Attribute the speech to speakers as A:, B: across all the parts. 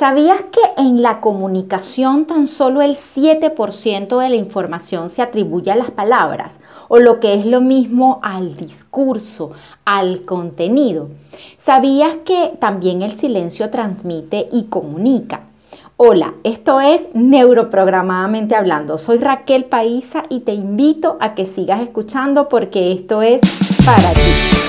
A: ¿Sabías que en la comunicación tan solo el 7% de la información se atribuye a las palabras? O lo que es lo mismo al discurso, al contenido. ¿Sabías que también el silencio transmite y comunica? Hola, esto es Neuroprogramadamente Hablando. Soy Raquel Paisa y te invito a que sigas escuchando porque esto es para ti.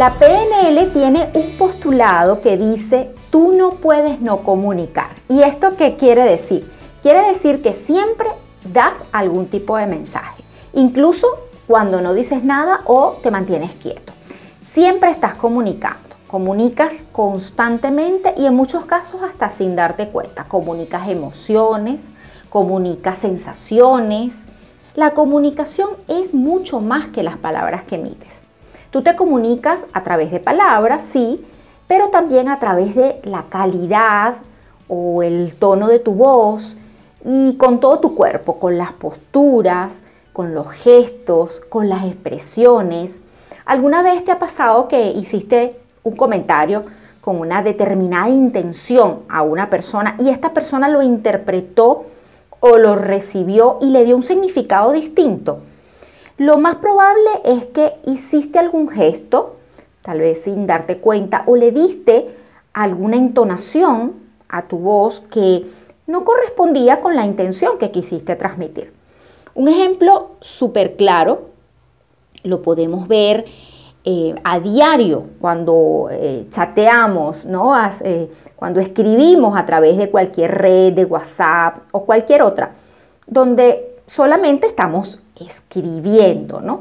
A: La PNL tiene un postulado que dice, tú no puedes no comunicar. ¿Y esto qué quiere decir? Quiere decir que siempre das algún tipo de mensaje, incluso cuando no dices nada o te mantienes quieto. Siempre estás comunicando, comunicas constantemente y en muchos casos hasta sin darte cuenta. Comunicas emociones, comunicas sensaciones. La comunicación es mucho más que las palabras que emites. Tú te comunicas a través de palabras, sí, pero también a través de la calidad o el tono de tu voz y con todo tu cuerpo, con las posturas, con los gestos, con las expresiones. ¿Alguna vez te ha pasado que hiciste un comentario con una determinada intención a una persona y esta persona lo interpretó o lo recibió y le dio un significado distinto? Lo más probable es que hiciste algún gesto, tal vez sin darte cuenta, o le diste alguna entonación a tu voz que no correspondía con la intención que quisiste transmitir. Un ejemplo súper claro lo podemos ver eh, a diario cuando eh, chateamos, ¿no? Eh, cuando escribimos a través de cualquier red, de WhatsApp o cualquier otra, donde solamente estamos escribiendo, ¿no?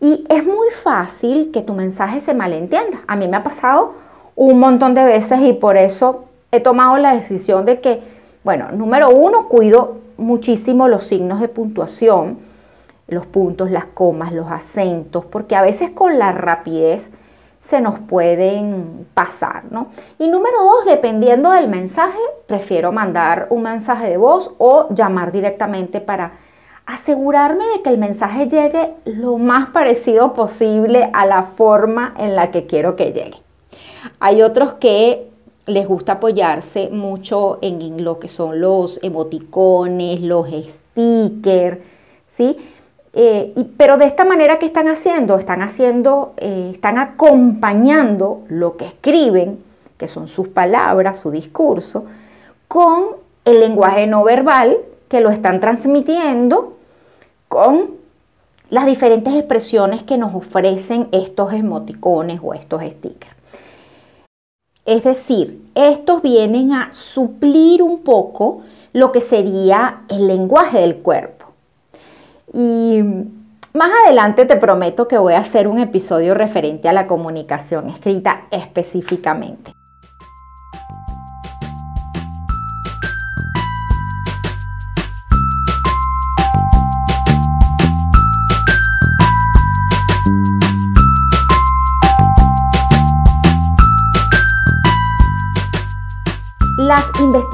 A: Y es muy fácil que tu mensaje se malentienda. A mí me ha pasado un montón de veces y por eso he tomado la decisión de que, bueno, número uno, cuido muchísimo los signos de puntuación, los puntos, las comas, los acentos, porque a veces con la rapidez se nos pueden pasar, ¿no? Y número dos, dependiendo del mensaje, prefiero mandar un mensaje de voz o llamar directamente para asegurarme de que el mensaje llegue lo más parecido posible a la forma en la que quiero que llegue. Hay otros que les gusta apoyarse mucho en lo que son los emoticones, los stickers, ¿sí? Eh, pero de esta manera, ¿qué están haciendo? Están haciendo, eh, están acompañando lo que escriben, que son sus palabras, su discurso, con el lenguaje no verbal que lo están transmitiendo con las diferentes expresiones que nos ofrecen estos emoticones o estos stickers. Es decir, estos vienen a suplir un poco lo que sería el lenguaje del cuerpo. Y más adelante te prometo que voy a hacer un episodio referente a la comunicación escrita específicamente.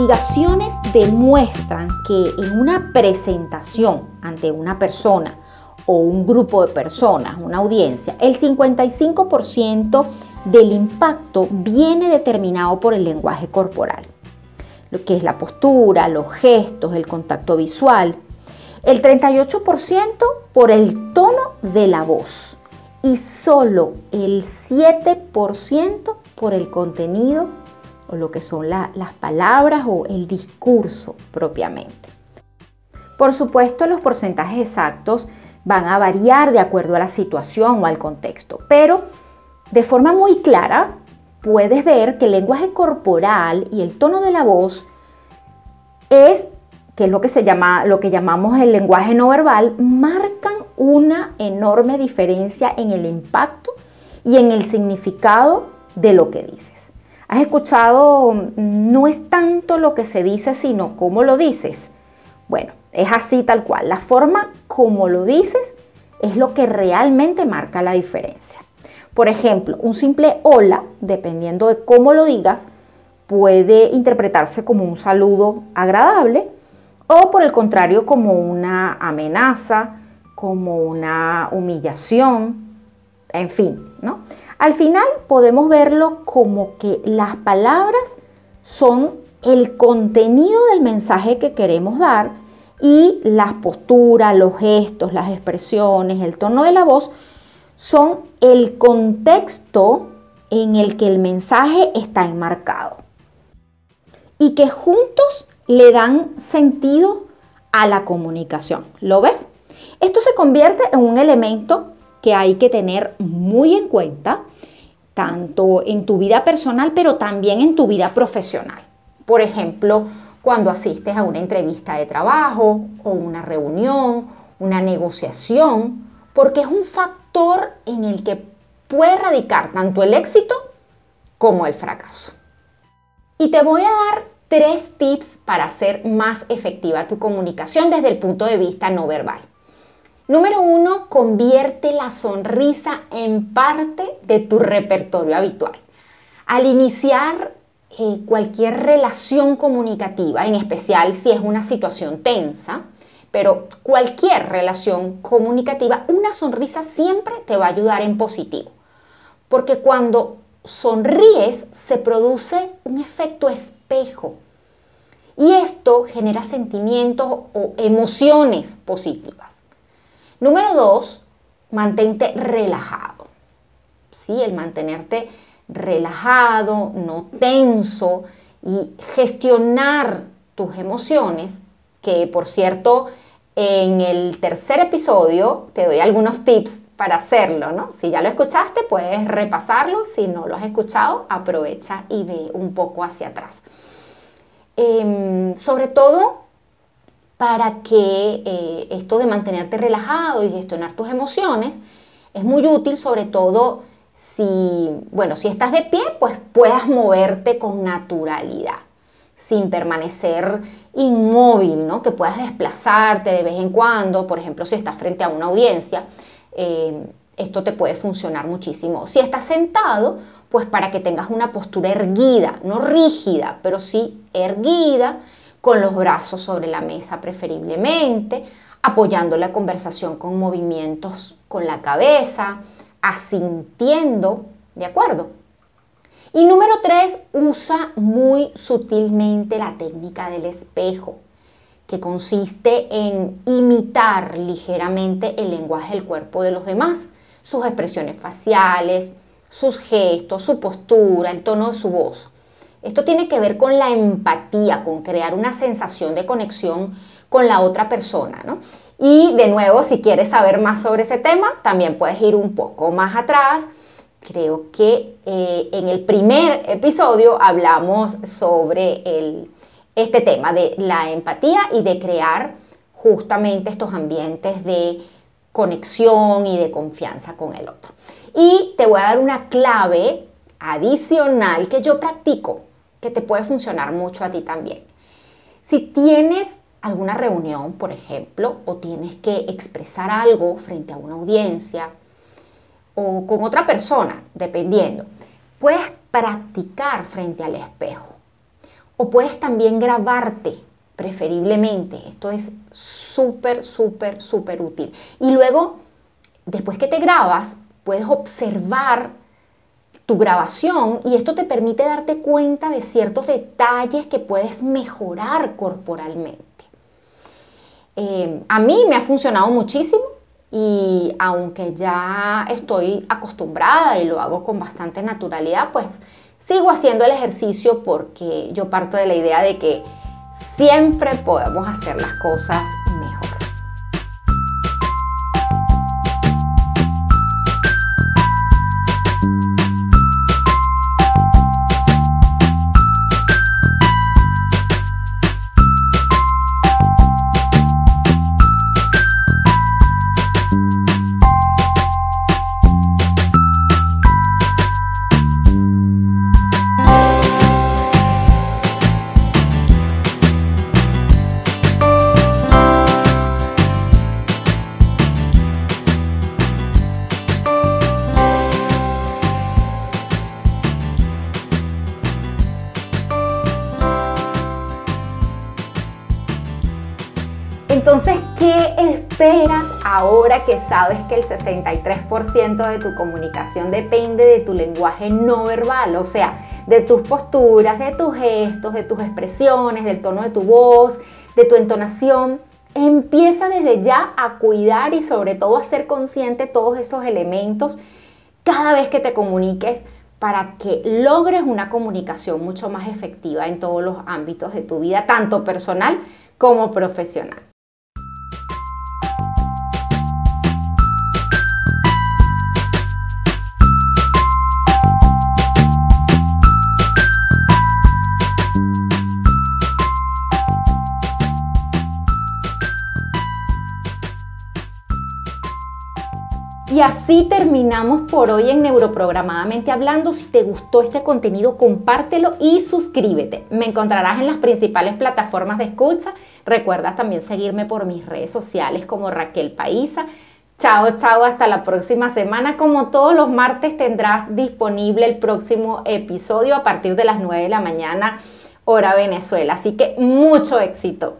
A: Investigaciones demuestran que en una presentación ante una persona o un grupo de personas, una audiencia, el 55% del impacto viene determinado por el lenguaje corporal, lo que es la postura, los gestos, el contacto visual, el 38% por el tono de la voz y solo el 7% por el contenido lo que son las palabras o el discurso propiamente. Por supuesto, los porcentajes exactos van a variar de acuerdo a la situación o al contexto, pero de forma muy clara puedes ver que el lenguaje corporal y el tono de la voz es que es lo que se llama lo que llamamos el lenguaje no verbal, marcan una enorme diferencia en el impacto y en el significado de lo que dices. ¿Has escuchado, no es tanto lo que se dice, sino cómo lo dices? Bueno, es así tal cual. La forma como lo dices es lo que realmente marca la diferencia. Por ejemplo, un simple hola, dependiendo de cómo lo digas, puede interpretarse como un saludo agradable o por el contrario como una amenaza, como una humillación, en fin, ¿no? Al final podemos verlo como que las palabras son el contenido del mensaje que queremos dar y las posturas, los gestos, las expresiones, el tono de la voz son el contexto en el que el mensaje está enmarcado y que juntos le dan sentido a la comunicación. ¿Lo ves? Esto se convierte en un elemento que hay que tener muy en cuenta, tanto en tu vida personal, pero también en tu vida profesional. Por ejemplo, cuando asistes a una entrevista de trabajo o una reunión, una negociación, porque es un factor en el que puede radicar tanto el éxito como el fracaso. Y te voy a dar tres tips para hacer más efectiva tu comunicación desde el punto de vista no verbal. Número uno, convierte la sonrisa en parte de tu repertorio habitual. Al iniciar eh, cualquier relación comunicativa, en especial si es una situación tensa, pero cualquier relación comunicativa, una sonrisa siempre te va a ayudar en positivo. Porque cuando sonríes se produce un efecto espejo y esto genera sentimientos o emociones positivas. Número dos, mantente relajado. ¿Sí? El mantenerte relajado, no tenso y gestionar tus emociones, que por cierto, en el tercer episodio te doy algunos tips para hacerlo, ¿no? Si ya lo escuchaste, puedes repasarlo. Si no lo has escuchado, aprovecha y ve un poco hacia atrás. Em, sobre todo para que eh, esto de mantenerte relajado y gestionar tus emociones es muy útil, sobre todo si, bueno, si estás de pie, pues puedas moverte con naturalidad, sin permanecer inmóvil, ¿no? Que puedas desplazarte de vez en cuando, por ejemplo, si estás frente a una audiencia, em, esto te puede funcionar muchísimo. Si estás sentado, pues para que tengas una postura erguida, no rígida, pero sí erguida, con los brazos sobre la mesa preferiblemente, apoyando la conversación con movimientos con la cabeza, asintiendo, ¿de acuerdo? Y número tres, usa muy sutilmente la técnica del espejo, que consiste en imitar ligeramente el lenguaje del cuerpo de los demás, sus expresiones faciales, sus gestos, su postura, el tono de su voz. Esto tiene que ver con la empatía, con crear una sensación de conexión con la otra persona, ¿no? Y de nuevo, si quieres saber más sobre ese tema, también puedes ir un poco más atrás. Creo que eh, en el primer episodio hablamos sobre el, este tema de la empatía y de crear justamente estos ambientes de conexión y de confianza con el otro. Y te voy a dar una clave adicional que yo practico, que te puede funcionar mucho a ti también. Si tienes alguna reunión, por ejemplo, o tienes que expresar algo frente a una audiencia o con otra persona, dependiendo, puedes practicar frente al espejo o puedes también grabarte preferiblemente. Esto es súper, súper, súper útil. Y luego, después que te grabas, puedes observar tu grabación y esto te permite darte cuenta de ciertos detalles que puedes mejorar corporalmente. Eh, a mí me ha funcionado muchísimo y aunque ya estoy acostumbrada y lo hago con bastante naturalidad, pues sigo haciendo el ejercicio porque yo parto de la idea de que siempre podemos hacer las cosas Entonces, ¿qué esperas ahora que sabes que el 63% de tu comunicación depende de tu lenguaje no verbal? O sea, de tus posturas, de tus gestos, de tus expresiones, del tono de tu voz, de tu entonación. Empieza desde ya a cuidar y sobre todo a ser consciente todos esos elementos cada vez que te comuniques para que logres una comunicación mucho más efectiva en todos los ámbitos de tu vida, tanto personal como profesional. Y así terminamos por hoy en Neuroprogramadamente Hablando. Si te gustó este contenido, compártelo y suscríbete. Me encontrarás en las principales plataformas de escucha. Recuerda también seguirme por mis redes sociales como Raquel Paisa. Chao, chao, hasta la próxima semana. Como todos los martes tendrás disponible el próximo episodio a partir de las 9 de la mañana, hora Venezuela. Así que mucho éxito.